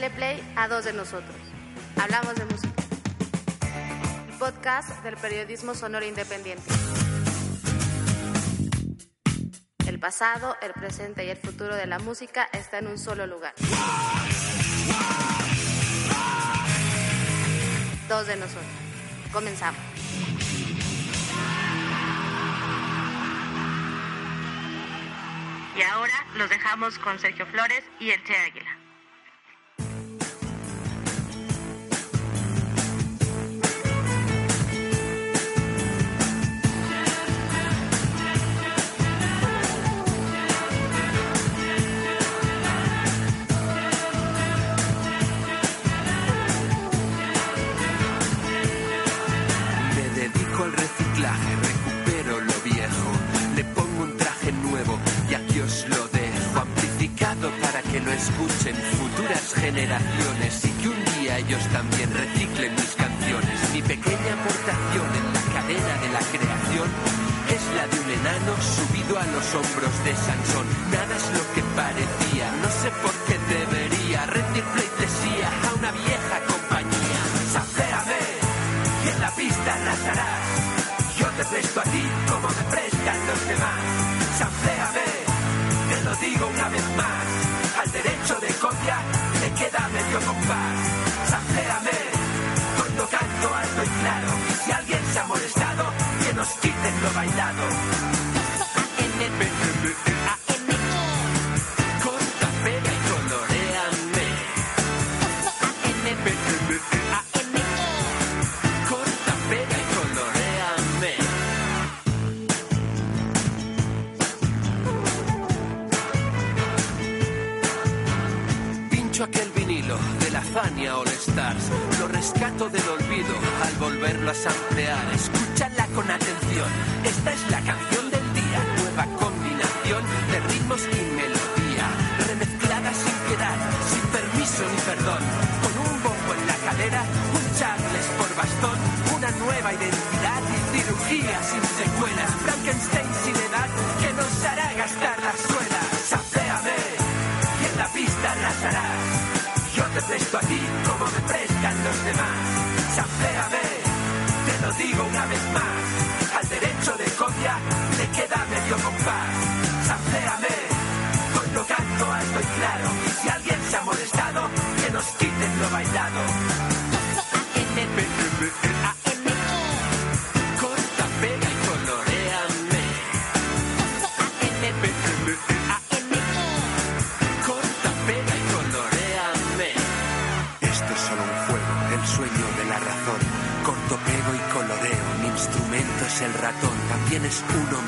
Dale play a dos de nosotros. Hablamos de música. Podcast del periodismo sonoro independiente. El pasado, el presente y el futuro de la música está en un solo lugar. Dos de nosotros. Comenzamos. Y ahora los dejamos con Sergio Flores y el Che Águila. Que lo escuchen futuras generaciones y que un día ellos también reciclen mis canciones. Mi pequeña aportación en la cadena de la creación es la de un enano subido a los hombros de Sansón. Nada es lo que parecía, no sé por qué debería rendir pleitesía a una vieja nos lo bailado. Escúchala con atención. Esta es la canción del día. Nueva combinación de ritmos y melodía. Remezclada sin piedad, sin permiso ni perdón. Con un bombo en la cadera, un Charles por bastón. Una nueva identidad y cirugía sin secuelas. Frankenstein sin edad que nos hará gastar las suelas. Sapéame y en la pista arrasarás. Yo te presto a ti como me prestan los demás. Sapéame, digo una vez más.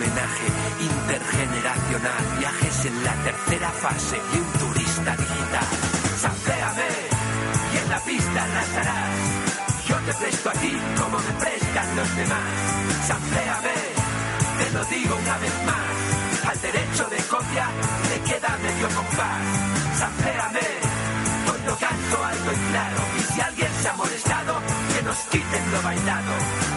Homenaje intergeneracional. Viajes en la tercera fase y un turista digital. Sampléame y en la pista arrasarás. Yo te presto a ti como me prestan los demás. Sampléame, te lo digo una vez más. Al derecho de copia le queda medio compás. Sampléame, cuando canto alto y claro. Y si alguien se ha molestado, que nos quiten lo bailado.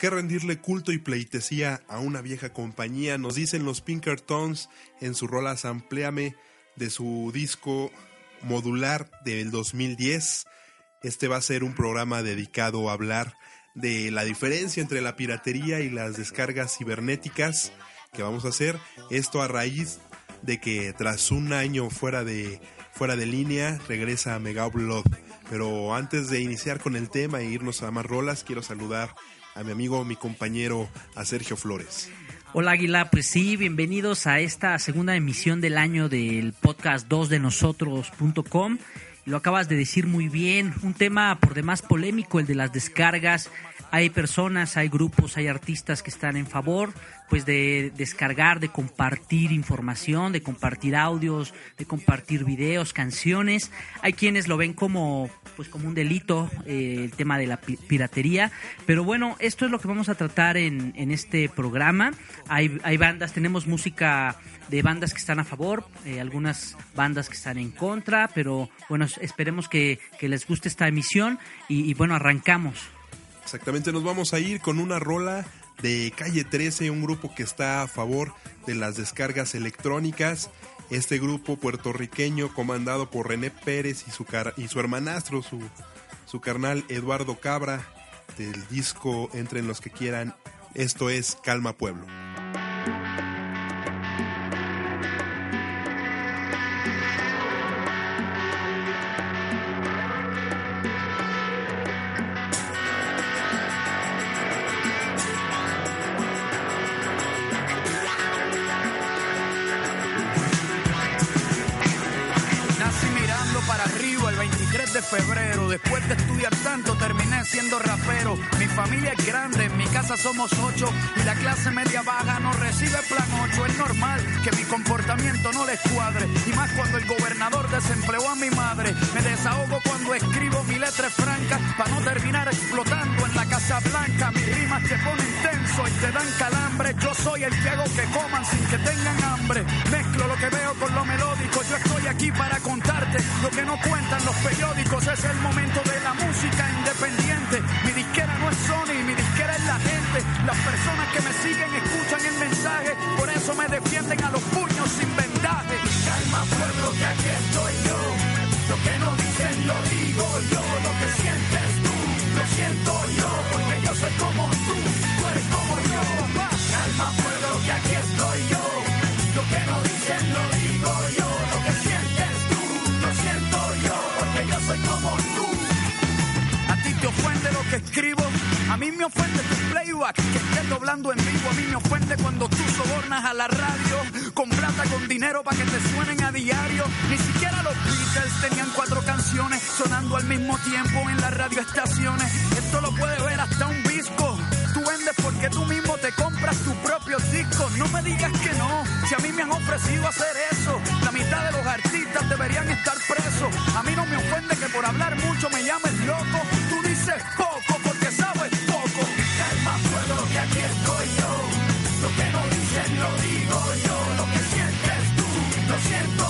Qué rendirle culto y pleitesía a una vieja compañía? Nos dicen los Pinkertons en su rola Sampléame de su disco modular del 2010. Este va a ser un programa dedicado a hablar de la diferencia entre la piratería y las descargas cibernéticas que vamos a hacer. Esto a raíz de que tras un año fuera de, fuera de línea regresa a Mega Upload. Pero antes de iniciar con el tema e irnos a más rolas, quiero saludar a mi amigo, mi compañero, a Sergio Flores. Hola Águila, pues sí, bienvenidos a esta segunda emisión del año del podcast 2 de nosotros.com. Lo acabas de decir muy bien, un tema por demás polémico, el de las descargas. Hay personas, hay grupos, hay artistas que están en favor pues de descargar, de compartir información, de compartir audios, de compartir videos, canciones. Hay quienes lo ven como pues como un delito eh, el tema de la piratería, pero bueno, esto es lo que vamos a tratar en, en este programa. Hay, hay bandas, tenemos música de bandas que están a favor, eh, algunas bandas que están en contra, pero bueno, esperemos que, que les guste esta emisión y, y bueno, arrancamos. Exactamente, nos vamos a ir con una rola de Calle 13, un grupo que está a favor de las descargas electrónicas. Este grupo puertorriqueño comandado por René Pérez y su, y su hermanastro, su, su carnal Eduardo Cabra, del disco Entren los que quieran. Esto es Calma Pueblo. Somos ocho. Y la clase media baja no recibe plan ocho. Es normal que mi comportamiento no les cuadre. Y más cuando el gobernador desempleó a mi madre. Me desahogo escribo mi letra franca. Para no terminar explotando en la Casa Blanca. Mis rimas te ponen tenso y te dan calambre. Yo soy el que que coman sin que tengan hambre. Mezclo lo que veo con lo melódico. Yo estoy aquí para contarte lo que no cuentan los periódicos es el momento de la música independiente. Mi disquera no es Sony, mi disquera es la gente. Las personas que me siguen escuchan el mensaje, por eso me defienden a los puños sin vendaje. Calma pueblo que aquí estoy yo. Lo que no dicen lo digo yo. Lo que sientes tú, lo siento yo. Porque yo soy como tú, tú eres como yo. Calma pueblo que aquí estoy yo. Lo que no dicen lo digo yo. Lo que sientes tú, lo siento yo. Porque yo soy como tú. A ti te ofende lo que escribo, a mí me ofende tu que estés doblando en vivo, a mí me ofende cuando tú sobornas a la radio con plata, con dinero para que te suenen a diario. Ni siquiera los Beatles tenían cuatro canciones sonando al mismo tiempo en las radioestaciones. Esto lo puede ver hasta un disco. Tú vendes porque tú mismo te compras tu propio disco. No me digas que no, si a mí me han ofrecido hacer eso. La mitad de los artistas deberían estar presos. A mí no me ofende que por hablar mucho me llames Lo que no dicen lo digo yo. Lo que sientes tú, lo siento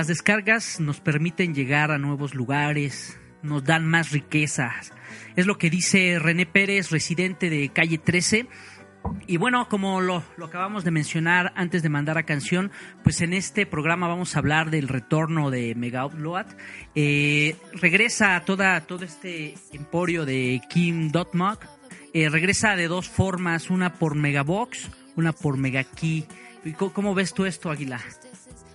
las descargas nos permiten llegar a nuevos lugares, nos dan más riquezas. Es lo que dice René Pérez, residente de calle 13. Y bueno, como lo, acabamos de mencionar antes de mandar a canción, pues en este programa vamos a hablar del retorno de Mega Upload. Eh, regresa toda, todo este emporio de Kim Dotmog. Eh, regresa de dos formas, una por Megabox, una por Megakey. ¿Cómo, ¿Cómo ves tú esto, Aguilar?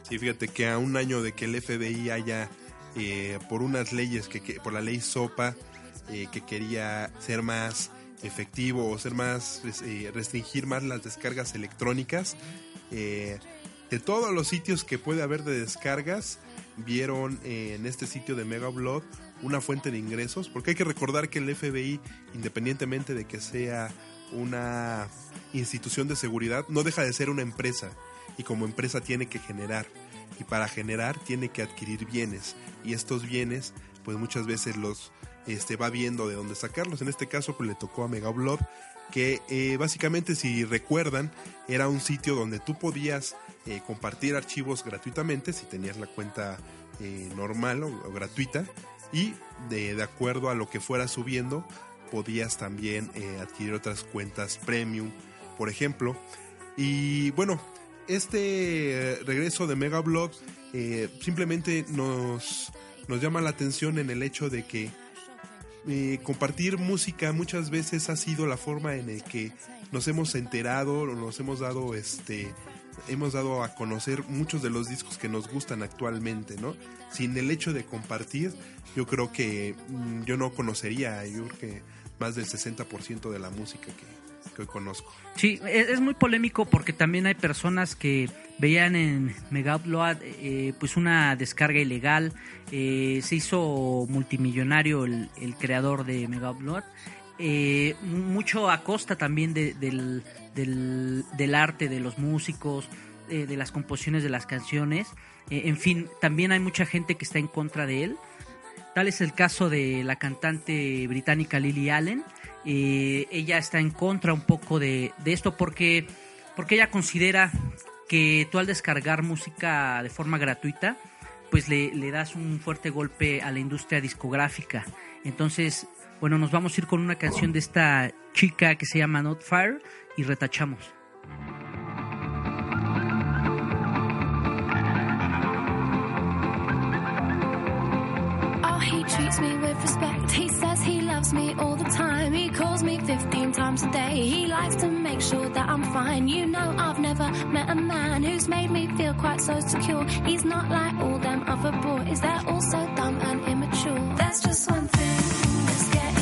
Sí, fíjate que a un año de que el FBI haya, eh, por unas leyes, que, por la ley SOPA, eh, que quería ser más efectivo o ser más, eh, restringir más las descargas electrónicas, eh, de todos los sitios que puede haber de descargas, vieron en este sitio de Megablog una fuente de ingresos, porque hay que recordar que el FBI, independientemente de que sea una institución de seguridad, no deja de ser una empresa y como empresa tiene que generar. Y para generar tiene que adquirir bienes. Y estos bienes pues muchas veces los este, va viendo de dónde sacarlos. En este caso pues le tocó a Megablog que eh, básicamente si recuerdan era un sitio donde tú podías eh, compartir archivos gratuitamente si tenías la cuenta eh, normal o, o, gratuita. Y de, de, acuerdo a lo que fuera subiendo podías también adquirir otras cuentas premium por ejemplo. Y bueno este regreso de Megablog eh, simplemente nos, nos llama la atención en el hecho de que eh, compartir música muchas veces ha sido la forma en el que nos hemos enterado, nos hemos dado este hemos dado a conocer muchos de los discos que nos gustan actualmente, ¿no? Sin el hecho de compartir, yo creo que mmm, yo no conocería, yo creo que más del 60% de la música que, que conozco. Sí, es, es, muy polémico porque también hay personas que veían en Mega Upload eh, pues una descarga ilegal. Eh, se hizo multimillonario el, creador de Mega Upload. Eh, mucho a costa también de, del, del, del, arte de los músicos, eh, de las composiciones de las canciones. Eh, en fin, también hay mucha gente que está en contra de él. Tal es el caso de la cantante británica Lily Allen. Eh, ella está en contra un poco de, de, esto porque, porque ella considera que tú al descargar música de forma gratuita, pues le, le das un fuerte golpe a la industria discográfica. Entonces, bueno, nos vamos a ir con una canción de esta chica que se llama Not Fire y retachamos. Oh, he treats me with respect. He says he loves me all the times a day. He likes to make sure that I'm fine. You know, I've never met a man who's made me feel quite so secure. He's not like all them other boys. They're all so dumb and immature. That's just one thing.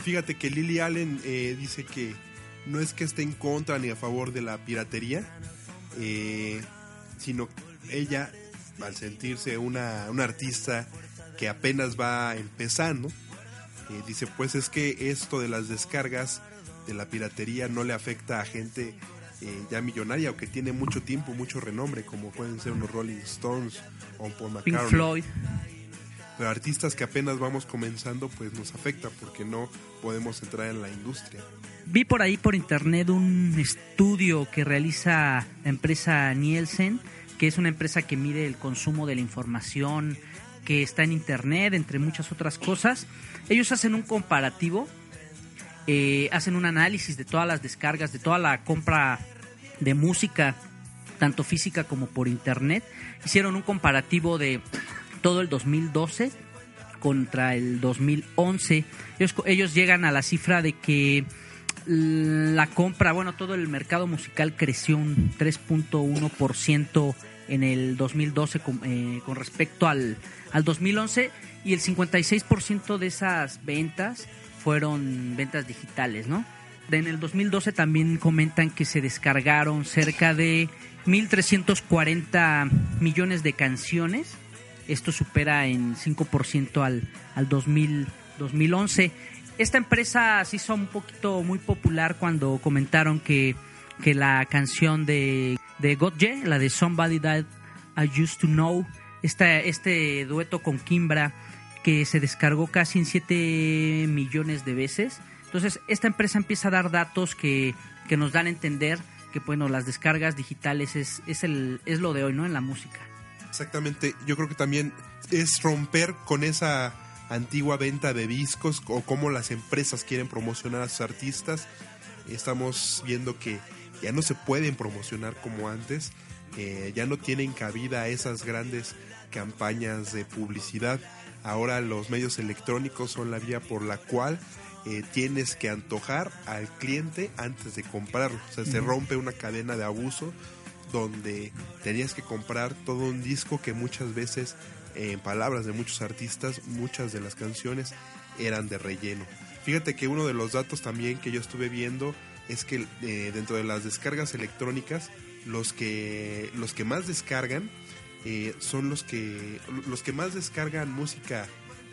Fíjate que Lily Allen eh, dice que no es que esté en contra ni a favor de la piratería, eh, sino ella, al sentirse una, una artista que apenas va empezando, eh, dice, pues es que esto de las descargas de la piratería no le afecta a gente eh, ya millonaria o que tiene mucho tiempo, mucho renombre, como pueden ser unos Rolling Stones o un Paul Pink McCartney. Floyd. Pero artistas que apenas vamos comenzando, pues nos afecta porque no podemos entrar en la industria. Vi por ahí por internet un estudio que realiza la empresa Nielsen, que es una empresa que mide el consumo de la información que está en internet, entre muchas otras cosas. Ellos hacen un comparativo, eh, hacen un análisis de todas las descargas, de toda la compra de música, tanto física como por internet. Hicieron un comparativo de todo el 2012 contra el 2011. Ellos, ellos llegan a la cifra de que la compra, bueno, todo el mercado musical creció un 3.1% en el 2012 con, eh, respecto al, al 2011 y el 56% de esas ventas fueron ventas digitales, ¿no? En el 2012 también comentan que se descargaron cerca de 1.340 millones de canciones. Esto supera en 5% al, al 2000, 2011. Esta empresa se hizo un poquito muy popular cuando comentaron que, que la canción de, de Gotye, la de Somebody That I Used to Know, esta, este dueto con Kimbra, que se descargó casi en 7 millones de veces. Entonces, esta empresa empieza a dar datos que, que nos dan a entender que, bueno, las descargas digitales es, es, el, es lo de hoy, ¿no? En la música. Exactamente, yo creo que también es romper con esa antigua venta de discos o cómo las empresas quieren promocionar a sus artistas. Estamos viendo que ya no se pueden promocionar como antes, eh, ya no tienen cabida esas grandes campañas de publicidad. Ahora los medios electrónicos son la vía por la cual eh, tienes que antojar al cliente antes de comprarlo. O sea, se rompe una cadena de abuso donde tenías que comprar todo un disco que muchas veces, en palabras de muchos artistas, muchas de las canciones eran de relleno. Fíjate que uno de los datos también que yo estuve viendo es que eh, dentro de las descargas electrónicas, los que, los que más descargan eh, son los que, los que más descargan música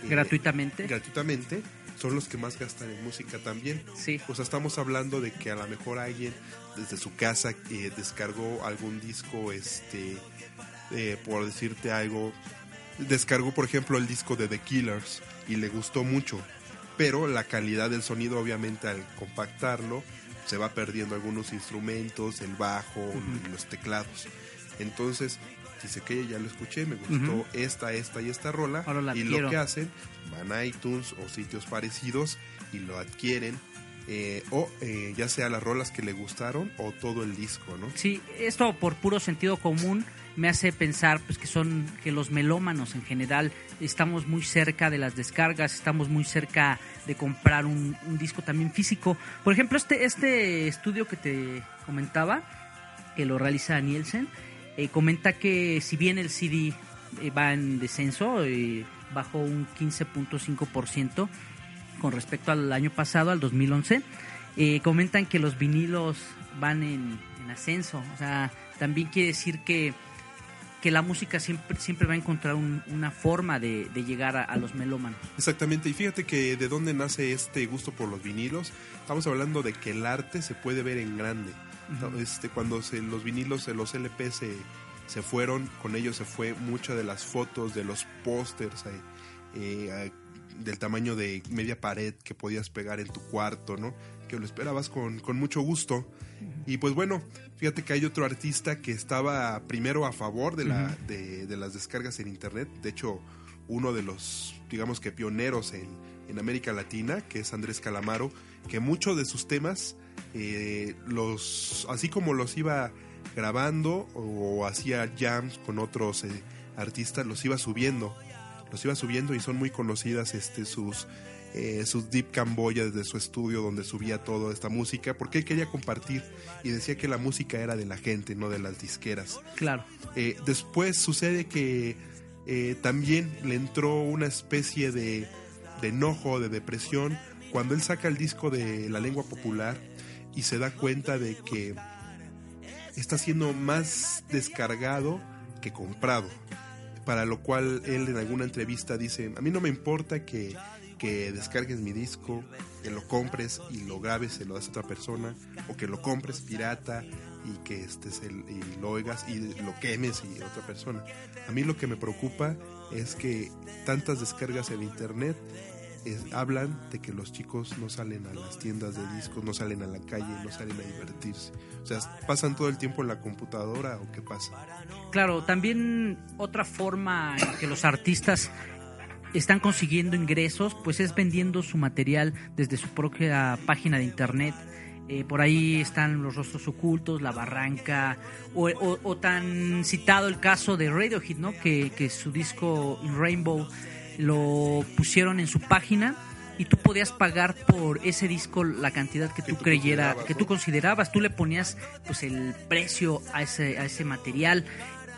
eh, Gratuitamente. gratuitamente son los que más gastan en música también. Sí. O sea, estamos hablando de que a lo mejor alguien desde su casa eh, descargó algún disco, este, eh, por decirte algo, descargó por ejemplo el disco de The Killers y le gustó mucho, pero la calidad del sonido obviamente al compactarlo se va perdiendo algunos instrumentos, el bajo, los teclados. Entonces, dice que ya lo escuché, me gustó esta, esta y esta rola. Y quiero. lo que hacen, van a iTunes o sitios parecidos y lo adquieren. Eh, o eh, ya sea las rolas que le gustaron o todo el disco, ¿no? Sí, esto por puro sentido común me hace pensar pues que son que los melómanos en general estamos muy cerca de las descargas, estamos muy cerca de comprar un, disco también físico. Por ejemplo, este este estudio que te comentaba que lo realiza Nielsen eh, comenta que si bien el CD eh, va en descenso, eh, bajó un 15.5% con respecto al año pasado, al 2011. Eh, comentan que los vinilos van en, en ascenso. O sea, también quiere decir que, que la música siempre, siempre va a encontrar un- una forma de, de llegar a, a los melómanos. Exactamente, y fíjate que de dónde nace este gusto por los vinilos. Estamos hablando de que el arte se puede ver en grande. este, cuando se, los vinilos, los LP se, se fueron, con ellos se fue muchas de las fotos, de los pósters, eh, eh, del tamaño de media pared que podías pegar en tu cuarto, ¿no? Que lo esperabas con, con mucho gusto. Y pues bueno, fíjate que hay otro artista que estaba primero a favor de, la, de, de las descargas en internet. De hecho, uno de los, digamos que pioneros en, en América Latina, que es Andrés Calamaro, que muchos de sus temas, eh, los, así como los iba grabando o hacía jams con otros eh, artistas, los iba subiendo. Los iba subiendo y son muy conocidas este, sus, eh, sus Deep Camboya desde su estudio donde subía toda esta música, porque él quería compartir y decía que la música era de la gente, no de las disqueras. Claro. Eh, después sucede que eh, también le entró una especie de, de enojo, de depresión, cuando él saca el disco de la lengua popular y se da cuenta de que está siendo más descargado que comprado. Para lo cual él en alguna entrevista dice, a mí no me importa que, que descargues mi disco, que lo compres y lo grabes, se lo das a otra persona, o que lo compres pirata y que estés el, y lo oigas y lo quemes y otra persona. A mí lo que me preocupa es que tantas descargas en internet es- hablan de que los chicos no salen a las tiendas de discos, no salen a la calle, no salen a divertirse. O sea, pasan todo el tiempo en la computadora o qué pasa. Claro, también otra forma en que los artistas están consiguiendo ingresos, pues es vendiendo su material desde su propia página de internet. Eh, por ahí están los rostros ocultos, la barranca, o, o- o tan citado el caso de Radiohead, ¿no? Que, que su disco In Rainbow lo pusieron en su página y tú podías pagar por ese disco la cantidad que, Que tú tú creyera, que tú considerabas, tú le ponías pues el precio a ese, a ese material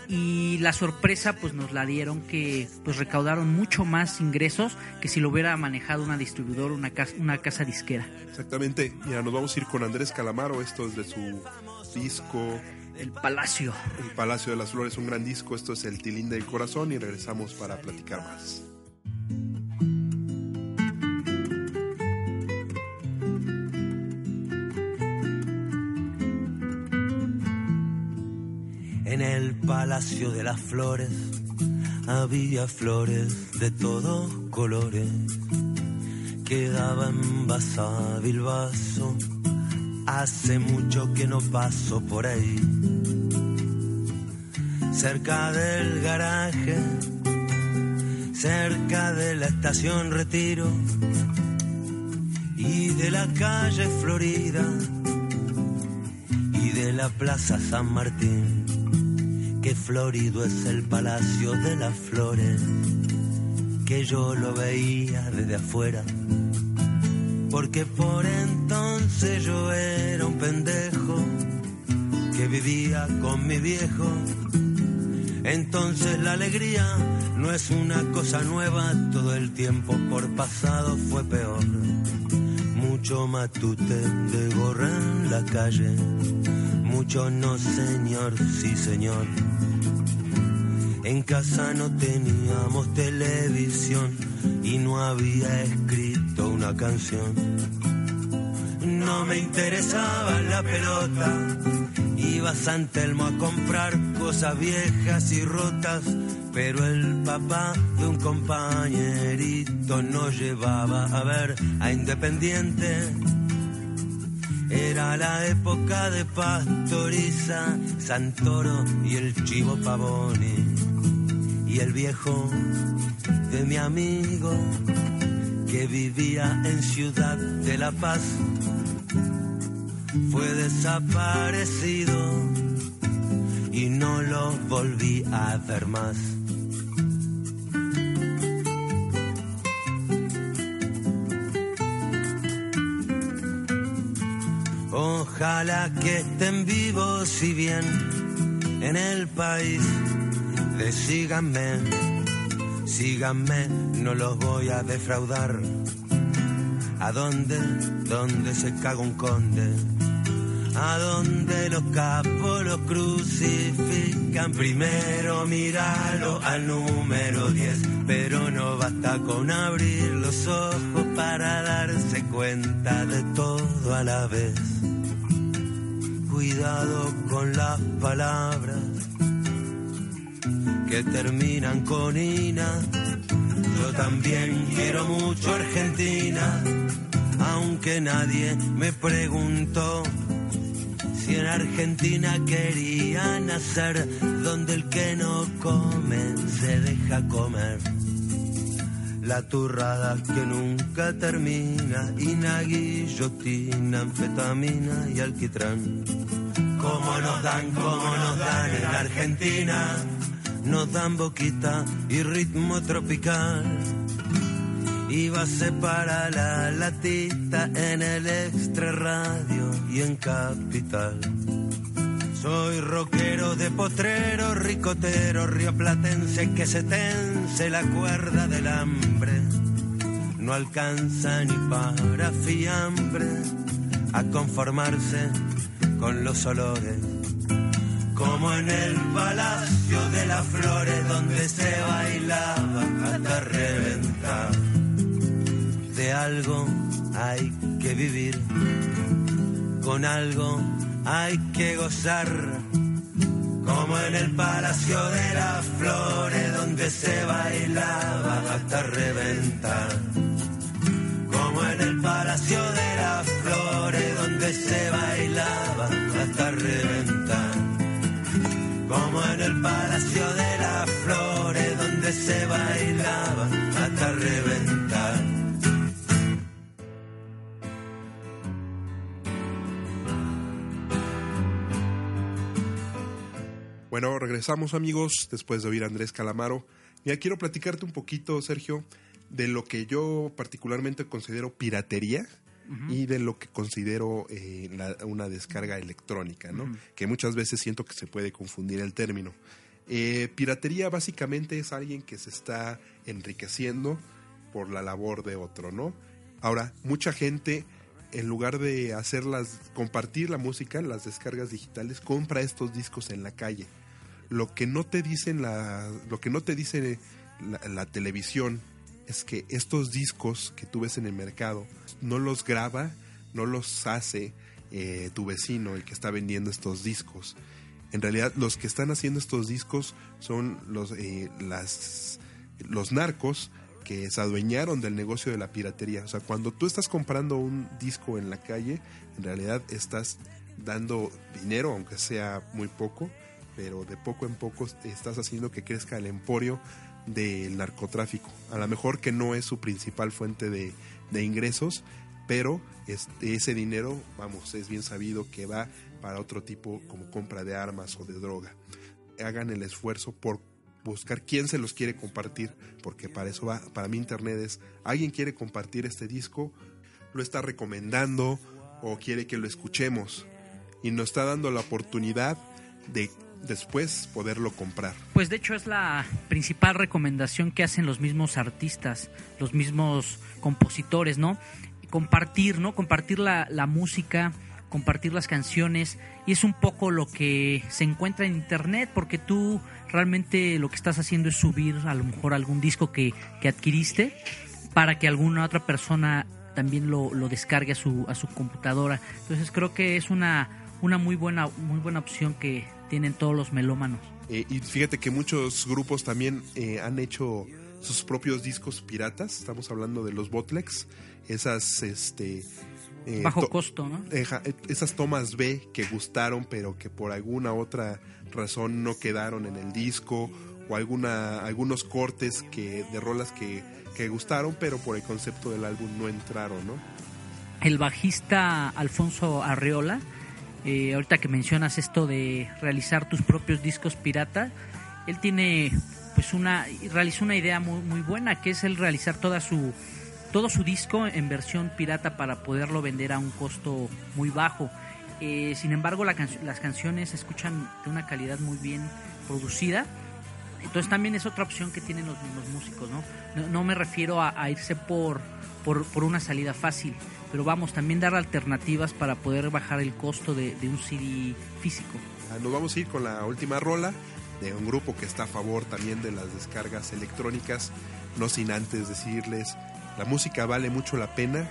y la sorpresa pues nos la dieron que pues recaudaron mucho más ingresos que si lo hubiera manejado una distribuidora, una casa, una casa disquera. Exactamente. Mira, nos vamos a ir con Andrés Calamaro. Esto es de su disco El Palacio. El Palacio de las Flores, un gran disco. Esto es El Tilín del Corazón y regresamos para platicar más. Palacio de las Flores había flores de todos colores. Quedaba envasado el vaso. Hace mucho que no paso por ahí. Cerca del garaje, cerca de la estación Retiro y de la calle Florida y de la Plaza San Martín que florido es el palacio de las flores, que yo lo veía desde afuera, porque por entonces yo era un pendejo que vivía con mi viejo. Entonces la alegría no es una cosa nueva, todo el tiempo por pasado fue peor. Mucho matute de gorra en la calle, mucho no señor, sí señor. En casa no teníamos televisión y no había escrito una canción. No me interesaba la pelota, iba a San Telmo a comprar cosas viejas y rotas, pero el papá de un compañerito nos llevaba a ver a Independiente. Era la época de Pastoriza, Santoro y el Chivo Pavoni. Y el viejo de mi amigo que vivía en Ciudad de la Paz fue desaparecido y no lo volví a ver más. Ojalá que estén vivos y bien en el país. De síganme, síganme, no los voy a defraudar. ¿A dónde? ¿Dónde se caga un conde? ¿A dónde los capos los crucifican? Primero míralo al número 10, pero no basta con abrir los ojos para darse cuenta de todo a la vez. Cuidado con las palabras que terminan con Ina. Yo también quiero mucho Argentina, aunque nadie me preguntó si en Argentina quería nacer, donde el que no come se deja comer. La turrada que nunca termina, Ina, guillotina, anfetamina y alquitrán. Como nos dan, como nos dan en Argentina, nos dan boquita y ritmo tropical. Y base para la latita en el extra radio y en capital. Soy rockero de potrero, ricotero, rioplatense que se tense la cuerda del hambre. no alcanza ni para fiambre a conformarse con los olores. Como en el palacio de las flores donde se bailaba hasta reventar. De algo hay que vivir, con algo hay que gozar. Como en el palacio de las flores donde se bailaba hasta reventar como en el Palacio de las Flores donde se bailaba hasta reventar. Como en el Palacio de las Flores donde se bailaba hasta reventar. Bueno, regresamos amigos después de oír Andrés Calamaro. Ya quiero platicarte un poquito, Sergio, de lo que yo particularmente considero piratería y de lo que considero eh, la- una descarga electrónica, ¿no? Que muchas veces siento que se puede confundir el término. Eh, piratería básicamente es alguien que se está enriqueciendo por la labor de otro, ¿no? Ahora, mucha gente, en lugar de hacerlas, compartir la música, las descargas digitales, compra estos discos en la calle. Lo que no te dicen la, lo que no te dice la, la televisión es que estos discos que tú ves en el mercado no los graba, no los hace eh, tu vecino, el que está vendiendo estos discos. En realidad, los que están haciendo estos discos son los, eh, las, los narcos que se adueñaron del negocio de la piratería. O sea, cuando tú estás comprando un disco en la calle, en realidad estás dando dinero, aunque sea muy poco, pero de poco en poco estás haciendo que crezca el emporio del narcotráfico. A lo mejor que no es su principal fuente de, de ingresos, pero este, ese dinero, vamos, es bien sabido que va para otro tipo como compra de armas o de droga. Hagan el esfuerzo por buscar quién se los quiere compartir, porque para eso va, para mí internet es, alguien quiere compartir este disco, lo está recomendando o quiere que lo escuchemos y nos está dando la oportunidad de después poderlo comprar. Pues de hecho es la principal recomendación que hacen los mismos artistas, los mismos compositores, ¿no? Compartir, ¿no? Compartir la, la música, compartir las canciones y es un poco lo que se encuentra en internet porque tú realmente lo que estás haciendo es subir a lo mejor algún disco que, que adquiriste para que alguna otra persona también lo, lo descargue a su, a su computadora. Entonces creo que es una, una muy buena, muy buena opción que tienen todos los melómanos. Eh, y fíjate que muchos grupos también eh, han hecho sus propios discos piratas. Estamos hablando de los Botlegs, esas este eh, Bajo to- costo, ¿no? Esas tomas B que gustaron, pero que por alguna otra razón no quedaron en el disco, o alguna, algunos cortes que, de rolas que, que gustaron, pero por el concepto del álbum no entraron, ¿no? el bajista Alfonso Arreola, eh, ahorita que mencionas esto de realizar tus propios discos pirata, él tiene pues una realizó una idea muy, muy buena que es el realizar toda su todo su disco en versión pirata para poderlo vender a un costo muy bajo. Eh, sin embargo, la las canciones se escuchan de una calidad muy bien producida. Entonces también es otra opción que tienen los mismos músicos, ¿no? No, no me refiero a, a irse por, por, por una salida fácil, pero vamos, también dar alternativas para poder bajar el costo de, un CD físico. Ah, Nos vamos a ir con la última rola de un grupo que está a favor también de las descargas electrónicas, no sin antes decirles, la música vale mucho la pena,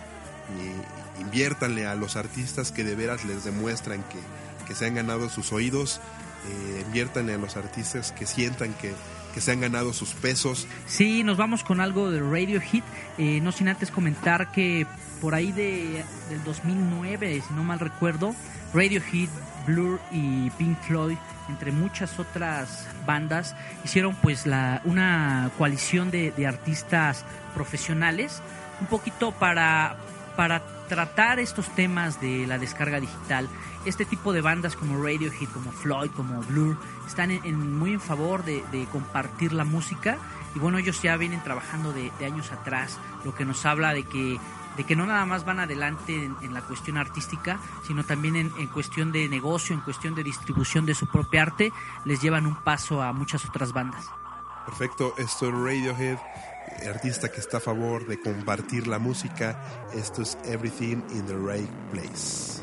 y inviértanle a los artistas que de veras les demuestran que, que se han ganado sus oídos, eh, inviértanle a los artistas que sientan que, que se han ganado sus pesos. Sí, nos vamos con algo de Radio Hit, eh, no sin antes comentar que por ahí de, del 2009, si no mal recuerdo, Radio Hit, Blur y Pink Floyd, entre muchas otras bandas, hicieron pues la, una coalición de, de artistas profesionales, un poquito para, para tratar estos temas de la descarga digital. Este tipo de bandas como Radiohead, como Floyd, como Blur, están muy en favor de, compartir la música y bueno, ellos ya vienen trabajando de, años atrás, lo que nos habla de que no nada más van adelante en, en la cuestión artística, sino también en, cuestión de negocio, en cuestión de distribución de su propia arte, les llevan un paso a muchas otras bandas. Perfecto, esto es Radiohead artista que está a favor de compartir la música. Esto es Everything in the Right Place.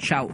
Tchau.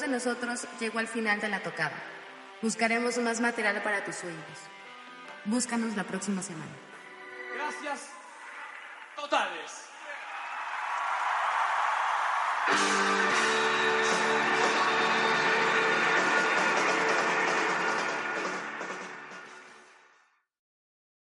De nosotros llegó al final de la tocada. Buscaremos más material para tus sueños. Búscanos la próxima semana. Gracias totales.